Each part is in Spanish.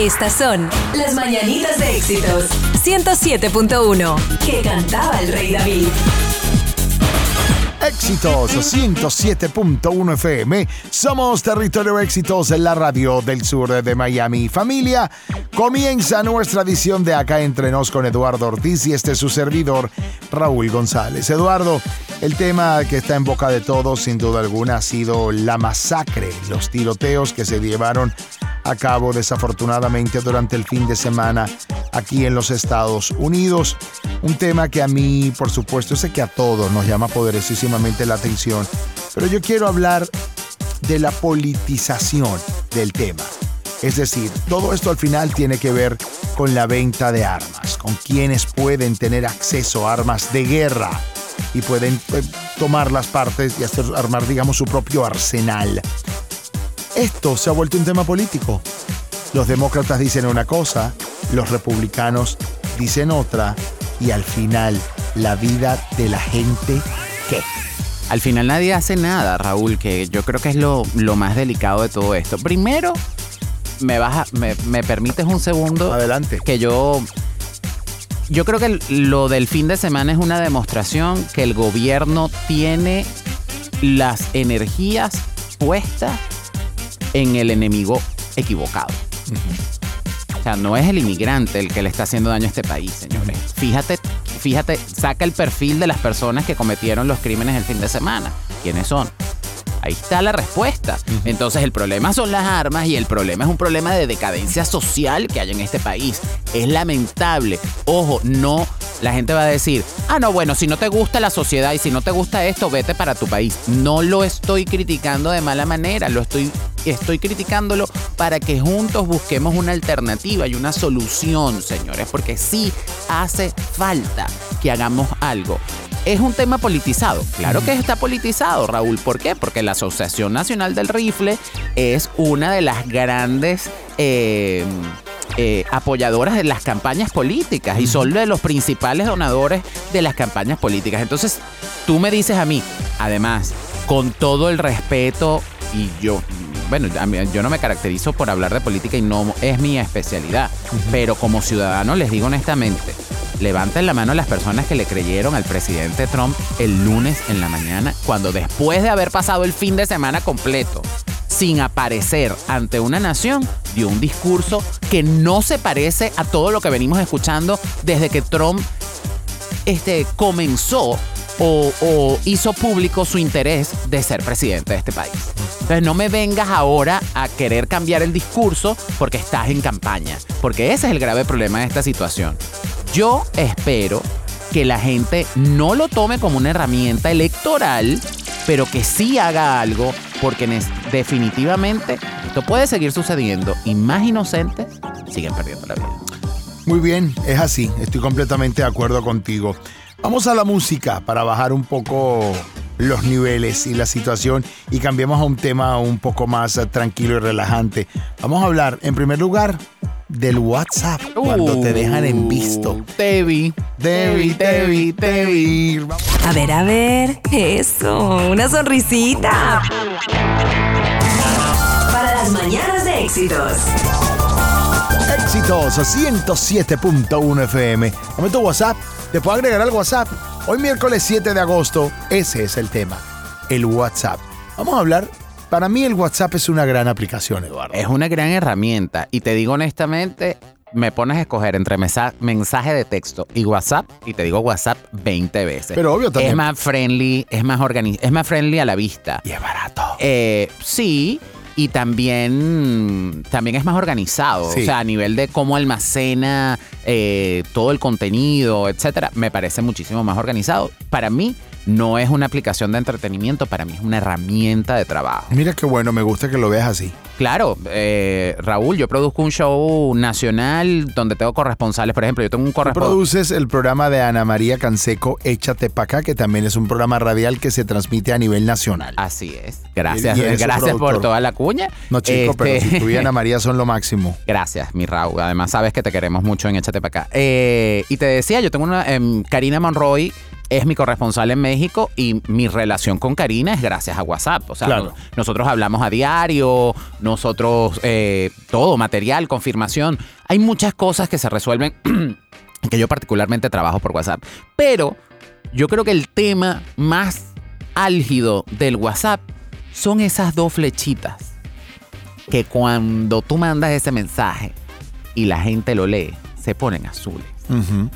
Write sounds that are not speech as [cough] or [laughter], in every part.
Estas son las mañanitas de éxitos. 107.1. Que cantaba el rey David. Éxitos 107.1 FM. Somos Territorio Éxitos en la radio del sur de Miami. Familia, comienza nuestra edición de Acá Entre Nos con Eduardo Ortiz y este es su servidor, Raúl González. Eduardo, el tema que está en boca de todos, sin duda alguna, ha sido la masacre, los tiroteos que se llevaron a cabo desafortunadamente durante el fin de semana aquí en los Estados Unidos. Un tema que a mí, por supuesto, sé que a todos nos llama poderosísimamente la atención, pero yo quiero hablar de la politización del tema. Es decir, todo esto al final tiene que ver con la venta de armas, con quienes pueden tener acceso a armas de guerra y pueden eh, tomar las partes y hacer armar, digamos, su propio arsenal. Esto se ha vuelto un tema político. Los demócratas dicen una cosa, los republicanos dicen otra y al final la vida de la gente, ¿qué? Al final nadie hace nada, Raúl, que yo creo que es lo, lo más delicado de todo esto. Primero, me, vas me, me permites un segundo. Adelante. Que yo yo creo que lo del fin de semana es una demostración que el gobierno tiene las energías puestas en el enemigo equivocado. O sea, no es el inmigrante el que le está haciendo daño a este país, señores. Fíjate, fíjate, saca el perfil de las personas que cometieron los crímenes el fin de semana. ¿Quiénes son? Ahí está la respuesta. Entonces el problema son las armas y el problema es un problema de decadencia social que hay en este país. Es lamentable. Ojo, no, la gente va a decir, ah, no, bueno, si no te gusta la sociedad y si no te gusta esto, vete para tu país. No lo estoy criticando de mala manera, lo estoy, estoy criticándolo para que juntos busquemos una alternativa y una solución, señores, porque sí hace falta que hagamos algo. ¿Es un tema politizado? Claro que está politizado, Raúl. ¿Por qué? Porque la Asociación Nacional del Rifle es una de las grandes eh, eh, apoyadoras de las campañas políticas y son de los principales donadores de las campañas políticas. Entonces, tú me dices a mí, además, con todo el respeto y yo, bueno, yo no me caracterizo por hablar de política y no es mi especialidad, pero como ciudadano les digo honestamente, levanten la mano las personas que le creyeron al presidente Trump el lunes en la mañana, cuando después de haber pasado el fin de semana completo sin aparecer ante una nación, dio un discurso que no se parece a todo lo que venimos escuchando desde que Trump este, comenzó o, o, hizo público su interés de ser presidente de este país. Entonces no me vengas ahora a querer cambiar el discurso porque estás en campaña, porque ese es el grave problema de esta situación. Yo espero que la gente no lo tome como una herramienta electoral, pero que sí haga algo, porque definitivamente esto puede seguir sucediendo y más inocentes siguen perdiendo la vida. Muy bien, es así, estoy completamente de acuerdo contigo. Vamos a la música para bajar un poco los niveles y la situación y cambiemos a un tema un poco más tranquilo y relajante. Vamos a hablar, en primer lugar, del WhatsApp cuando te dejan en visto. Tevi. Tevi, Tevi, Tevi. A ver, a ver. Eso, una sonrisita. Para las mañanas de éxitos. Éxitos 107.1 FM. Dame tu WhatsApp. Te puedo agregar al WhatsApp. Hoy miércoles 7 de agosto, ese es el tema. El WhatsApp. Vamos a hablar para mí el WhatsApp es una gran aplicación, Eduardo. Es una gran herramienta y te digo honestamente, me pones a escoger entre mensaje de texto y WhatsApp y te digo WhatsApp 20 veces. Pero obvio también. Es más friendly, es más es más friendly a la vista. Y es barato. Eh, sí, y también, también es más organizado. O sea, a nivel de cómo almacena eh, todo el contenido, etcétera, me parece muchísimo más organizado. Para mí, no es una aplicación de entretenimiento, para mí es una herramienta de trabajo. Mira qué bueno, me gusta que lo veas así. Claro, eh, Raúl, yo produzco un show nacional donde tengo corresponsales. Por ejemplo, yo tengo un corresponsal. produces el programa de Ana María Canseco, Échate pa' acá, que también es un programa radial que se transmite a nivel nacional. Así es. Gracias, gracias por toda la cuña. No, chico, pero si este tú y Ana María son lo máximo. [laughs] Gracias, mi Raúl. Además, sabes que te queremos mucho en Échate pa' acá. Eh, y te decía, yo tengo una. Em, Karina Monroy es mi corresponsal en México y mi relación con Karina es gracias a WhatsApp. O sea, Claro. no- nosotros hablamos a diario, nosotros eh, todo, material, confirmación. Hay muchas cosas que se resuelven [clears throat] que yo particularmente trabajo por WhatsApp. Pero yo creo que el tema más álgido del WhatsApp son esas dos flechitas que cuando tú mandas ese mensaje y la gente lo lee, se ponen azules.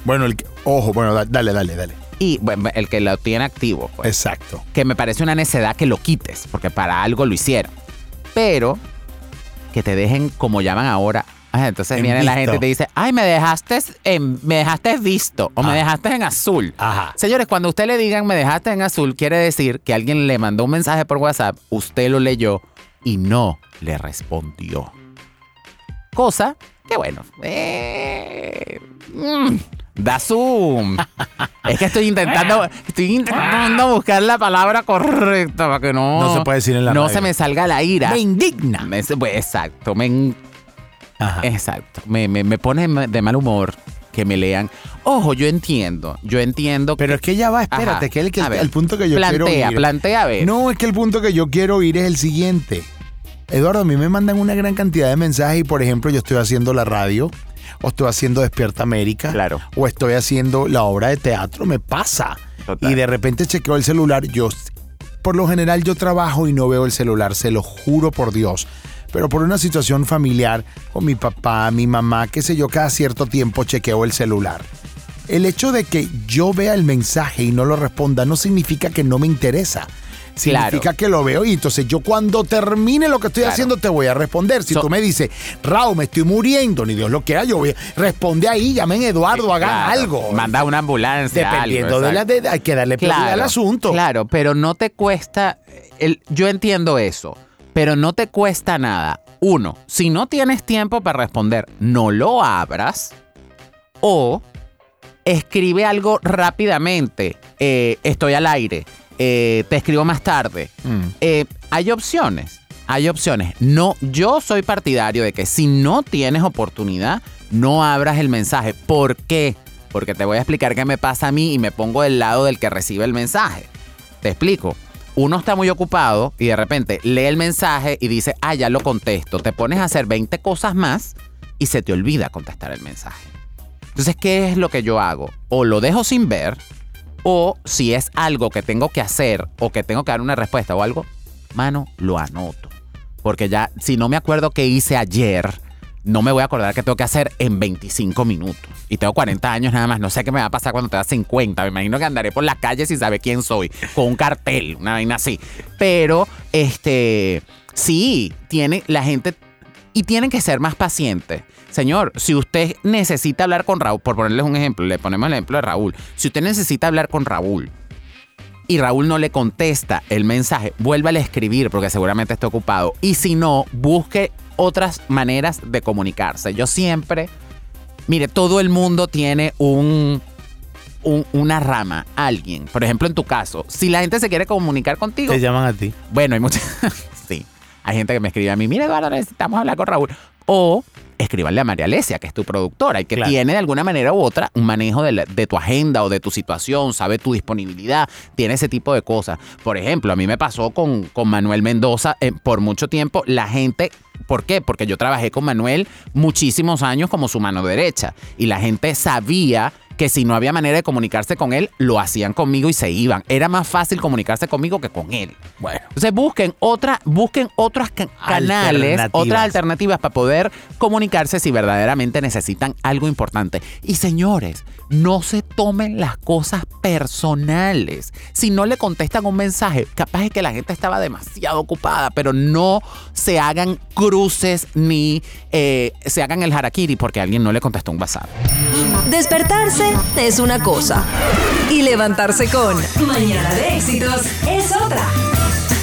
Bueno, el ojo, bueno, da- dale, dale, dale. Y bueno, el que lo tiene activo, pues, Exacto. que me parece una necedad que lo quites, porque para algo lo hicieron. Pero que te dejen como llaman ahora. Ah, Entonces En viene la visto. gente y te dice, ay, me dejaste en, me dejaste visto o me Ah. dejaste en azul. Ajá. Señores, cuando usted le digan me dejaste en azul, quiere decir que alguien le mandó un mensaje por WhatsApp, usted lo leyó y no le respondió. Cosa que bueno, eh, mm, da zoom. es que estoy intentando, estoy intentando buscar la palabra correcta para que no, No se puede decir en la no radio. se me salga la ira. Me indigna. Me- pues, exacto, me, en- Ajá. exacto, me, me, me pone de mal humor que me lean. Ojo, yo entiendo, yo entiendo. Pero es que ya va, espérate, Ajá. que el, que A ver, el punto que yo quiero plantea, ir. plantea, a ver. No, es que el punto que yo quiero oír es el siguiente. Eduardo, a mí me mandan una gran cantidad de mensajes y, por ejemplo, yo estoy haciendo la radio, o estoy haciendo Despierta América, Claro. o estoy haciendo la obra de teatro, me pasa. Total. Y de repente chequeo el celular, yo, por lo general yo trabajo y no veo el celular, se lo juro por Dios. Pero por una situación familiar, con mi papá, mi mamá, qué sé yo, cada cierto tiempo chequeo el celular. El hecho de que yo vea el mensaje y no lo responda no significa que no me interesa. Significa Claro. que lo veo y entonces yo cuando termine lo que estoy Claro. haciendo te voy a responder. Si So- tú me dices, Raúl, me estoy muriendo, ni Dios lo quiera, yo voy a responde ahí, llamen a Eduardo, hagan Claro, algo. Manda una ambulancia. Dependiendo algo, de la de, hay que darle prioridad al asunto. Claro, pero no te cuesta. El, yo entiendo eso, pero no te cuesta nada. Uno, si no tienes tiempo para responder, no lo abras. O escribe algo rápidamente. Eh, estoy al aire. Eh, te escribo más tarde. Mm. Eh, hay opciones. Hay opciones. No, yo soy partidario de que si no tienes oportunidad, no abras el mensaje. ¿Por qué? Porque te voy a explicar qué me pasa a mí y me pongo del lado del que recibe el mensaje. Te explico. Uno está muy ocupado y de repente lee el mensaje y dice, ah, ya lo contesto. Te pones a hacer 20 cosas más y se te olvida contestar el mensaje. Entonces, ¿qué es lo que yo hago? O lo dejo sin ver, o si es algo que tengo que hacer o que tengo que dar una respuesta o algo, mano, lo anoto. Porque ya, si no me acuerdo qué hice ayer, no me voy a acordar qué tengo que hacer en 25 minutos. Y tengo 40 años nada más. No sé qué me va a pasar cuando tenga 50. Me imagino que andaré por las calles sin saber quién soy. Con un cartel, una vaina así. Pero, este, sí, tiene la gente y tienen que ser más pacientes. Señor, si usted necesita hablar con Raúl, por ponerles un ejemplo, le ponemos el ejemplo de Raúl. Si usted necesita hablar con Raúl y Raúl no le contesta el mensaje, vuélvale a escribir porque seguramente está ocupado. Y si no, busque otras maneras de comunicarse. Yo siempre, mire, todo el mundo tiene un, un- una rama, alguien. Por ejemplo, en tu caso, si la gente se quiere comunicar contigo, Te llaman a ti. bueno, hay mucha. [laughs] Hay gente que me escribe a mí, mira, Eduardo, necesitamos hablar con Raúl. O escribanle a María Alesia, que es tu productora y que Claro. tiene de alguna manera u otra un manejo de, la- de tu agenda o de tu situación, sabe tu disponibilidad, tiene ese tipo de cosas. Por ejemplo, a mí me pasó con, con Manuel Mendoza eh, por mucho tiempo. La gente, ¿por qué? Porque yo trabajé con Manuel muchísimos años como su mano derecha y la gente sabía que si no había manera de comunicarse con él, lo hacían conmigo y se iban. Era más fácil comunicarse conmigo que con él. Bueno. Entonces busquen otra, busquen otros ca- canales, Alternativas. otras alternativas para poder comunicarse si verdaderamente necesitan algo importante. Y señores, no se tomen las cosas personales. Si no le contestan un mensaje, capaz es que la gente estaba demasiado ocupada, pero no se hagan cruces ni eh, se hagan el harakiri porque alguien no le contestó un WhatsApp. Despertarse es una cosa y levantarse con Mañana de éxitos es otra.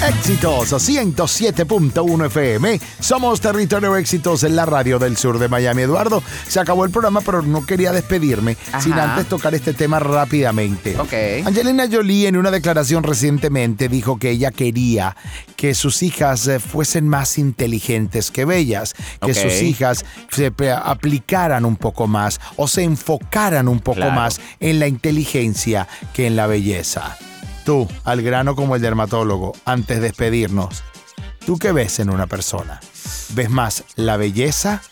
Éxitos 107.1 FM. Somos Territorio Éxitos en la radio del sur de Miami. Eduardo, se acabó el programa, pero no quería despedirme sin antes tocar este tema rápidamente. Ok. Angelina Jolie en una declaración recientemente dijo que ella quería que sus hijas eh, fuesen más inteligentes que bellas, que sus hijas se aplicaran un poco más o se enfocaran un poco más en la inteligencia que en la belleza. Tú, al grano como el dermatólogo, antes de despedirnos, ¿tú qué ves en una persona? ¿Ves más la belleza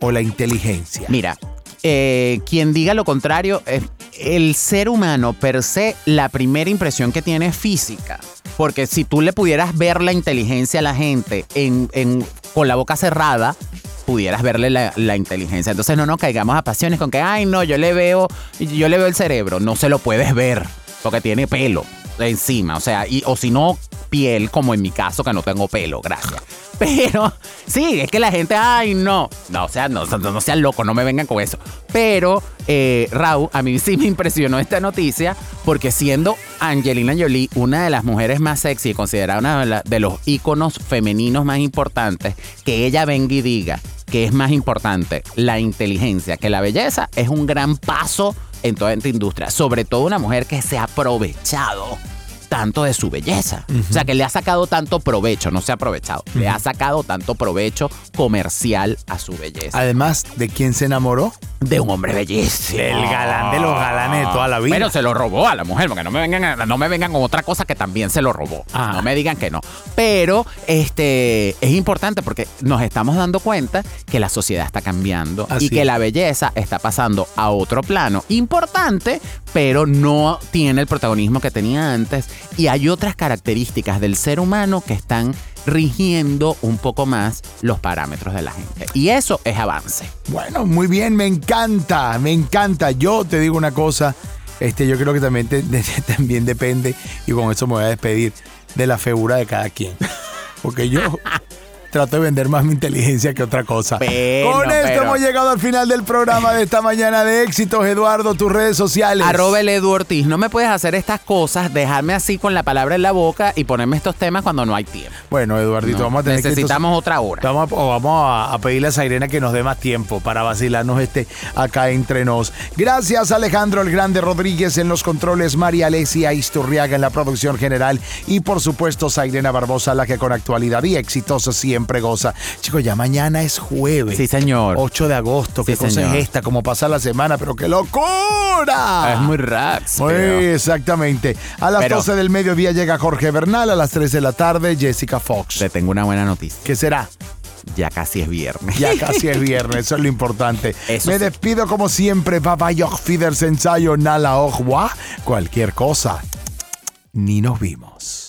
o la inteligencia? Mira, eh, quien diga lo contrario, el ser humano per se, la primera impresión que tiene es física. Porque si tú le pudieras ver la inteligencia a la gente con la boca cerrada, pudieras verle la, la, inteligencia. Entonces no nos caigamos a pasiones con que, ay, no, yo le veo, yo le veo el cerebro. No se lo puedes ver, porque tiene pelo encima, o sea, y, o si no, piel, como en mi caso, que no tengo pelo, gracias. [laughs] Pero sí, es que la gente, ay, no, no, o sea, no, no, sean locos, no me vengan con eso. Pero, eh, Raúl, a mí sí me impresionó esta noticia porque siendo Angelina Jolie una de las mujeres más sexy y considerada una de los íconos femeninos más importantes, que ella venga y diga que es más importante la inteligencia que la belleza, es un gran paso en toda esta industria. Sobre todo una mujer que se ha aprovechado tanto de su belleza. O sea, que le ha sacado tanto provecho, no se ha aprovechado, le ha sacado tanto provecho comercial a su belleza. Además, ¿de quién se enamoró? De un hombre bellísimo. El galán de los galanes de toda la vida. Pero se lo robó a la mujer, porque no me vengan, no me vengan con otra cosa que también se lo robó. No me digan que no. Pero este es importante porque nos estamos dando cuenta que la sociedad está cambiando y que la belleza está pasando a otro plano. Importante, pero no tiene el protagonismo que tenía antes y hay otras características del ser humano que están rigiendo un poco más los parámetros de la gente. Y eso es avance. Bueno, muy bien, me encanta, me encanta. Yo te digo una cosa, este, yo creo que también, [laughs] también depende, y con eso me voy a despedir, de la figura de cada quien. Porque yo trato de vender más mi inteligencia que otra cosa. Con esto hemos llegado al final del programa de esta mañana de éxitos. Eduardo, tus redes sociales. Arroba el Edu Ortiz. No me puedes hacer estas cosas, dejarme así con la palabra en la boca y ponerme estos temas cuando no hay tiempo. Bueno, Eduardito, vamos a tener Necesitamos otra hora. Vamos, a, vamos a, pedirle a Sairena que nos dé más tiempo para vacilarnos este acá entre nos. Gracias, Alejandro el Grande Rodríguez en los controles, María Alesia Isturriaga en la producción general y por supuesto Sairena Barbosa, la que con actualidad y exitoso siempre pregosa. Chicos, ya mañana es jueves. Sí, señor. 8 de agosto. ¿Qué cosa es esta? Como pasa la semana, pero qué locura. Es muy rax. Muy exactamente. A las 12 del mediodía llega Jorge Bernal, a las 3 de la tarde Jessica Fox. Te tengo una buena noticia. ¿Qué será? Ya casi es viernes. Ya [laughs] casi es viernes, eso es lo importante. Me despido como siempre. Baba Fiders ensayo nala cualquier cosa. Ni nos vimos.